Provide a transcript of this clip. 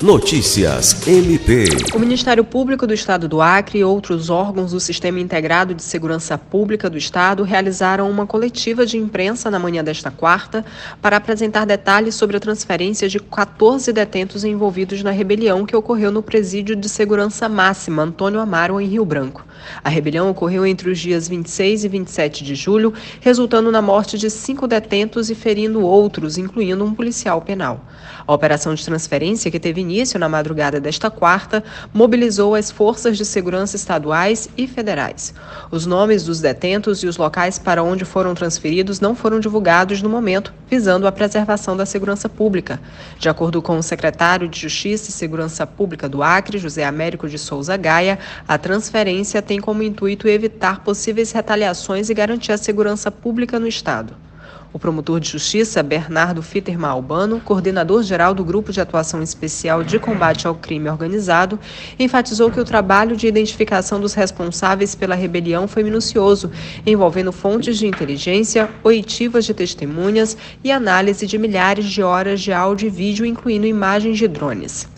Notícias MP. O Ministério Público do Estado do Acre e outros órgãos do Sistema Integrado de Segurança Pública do Estado realizaram uma coletiva de imprensa na manhã desta quarta para apresentar detalhes sobre a transferência de 14 detentos envolvidos na rebelião que ocorreu no Presídio de Segurança Máxima Antônio Amaro, em Rio Branco. A rebelião ocorreu entre os dias 26 e 27 de julho, resultando na morte de cinco detentos e ferindo outros, incluindo um policial penal. A operação de transferência, que teve início na madrugada desta quarta, mobilizou as forças de segurança estaduais e federais. Os nomes dos detentos e os locais para onde foram transferidos não foram divulgados no momento, visando a preservação da segurança pública. De acordo com o secretário de Justiça e Segurança Pública do Acre, José Américo de Souza Gaia, a transferência tem como intuito evitar possíveis retaliações e garantir a segurança pública no Estado. O promotor de justiça, Bernardo Fitterman Albano, coordenador-geral do Grupo de Atuação Especial de Combate ao Crime Organizado, enfatizou que o trabalho de identificação dos responsáveis pela rebelião foi minucioso, envolvendo fontes de inteligência, oitivas de testemunhas e análise de milhares de horas de áudio e vídeo, incluindo imagens de drones.